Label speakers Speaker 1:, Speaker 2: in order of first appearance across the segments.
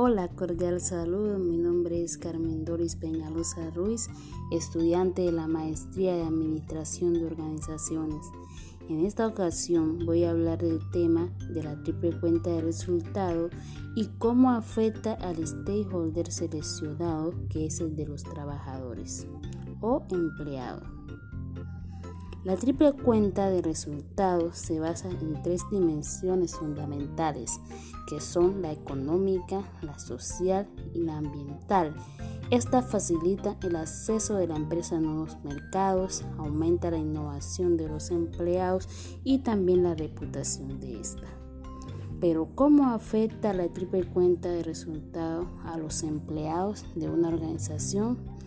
Speaker 1: Hola, cordial saludo. Mi nombre es Carmen Doris Peñalosa Ruiz, estudiante de la Maestría de Administración de Organizaciones. En esta ocasión voy a hablar del tema de la triple cuenta de resultado y cómo afecta al stakeholder seleccionado, que es el de los trabajadores o empleados. La triple cuenta de resultados se basa en tres dimensiones fundamentales, que son la económica, la social y la ambiental. Esta facilita el acceso de la empresa a nuevos mercados, aumenta la innovación de los empleados y también la reputación de esta. Pero ¿cómo afecta la triple cuenta de resultados a los empleados de una organización?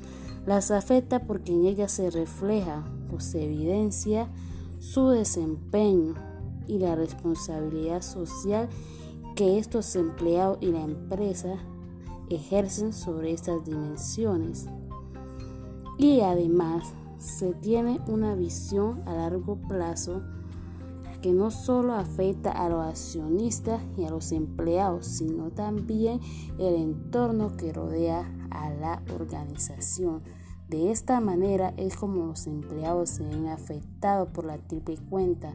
Speaker 1: Las afecta porque en ella se refleja o se evidencia su desempeño y la responsabilidad social que estos empleados y la empresa ejercen sobre estas dimensiones. Y además se tiene una visión a largo plazo que no solo afecta a los accionistas y a los empleados, sino también el entorno que rodea a la organización. De esta manera es como los empleados se ven afectados por la triple cuenta,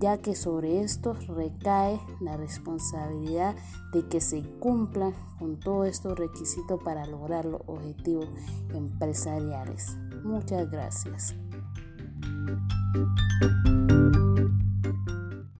Speaker 1: ya que sobre estos recae la responsabilidad de que se cumplan con todos estos requisitos para lograr los objetivos empresariales. Muchas gracias.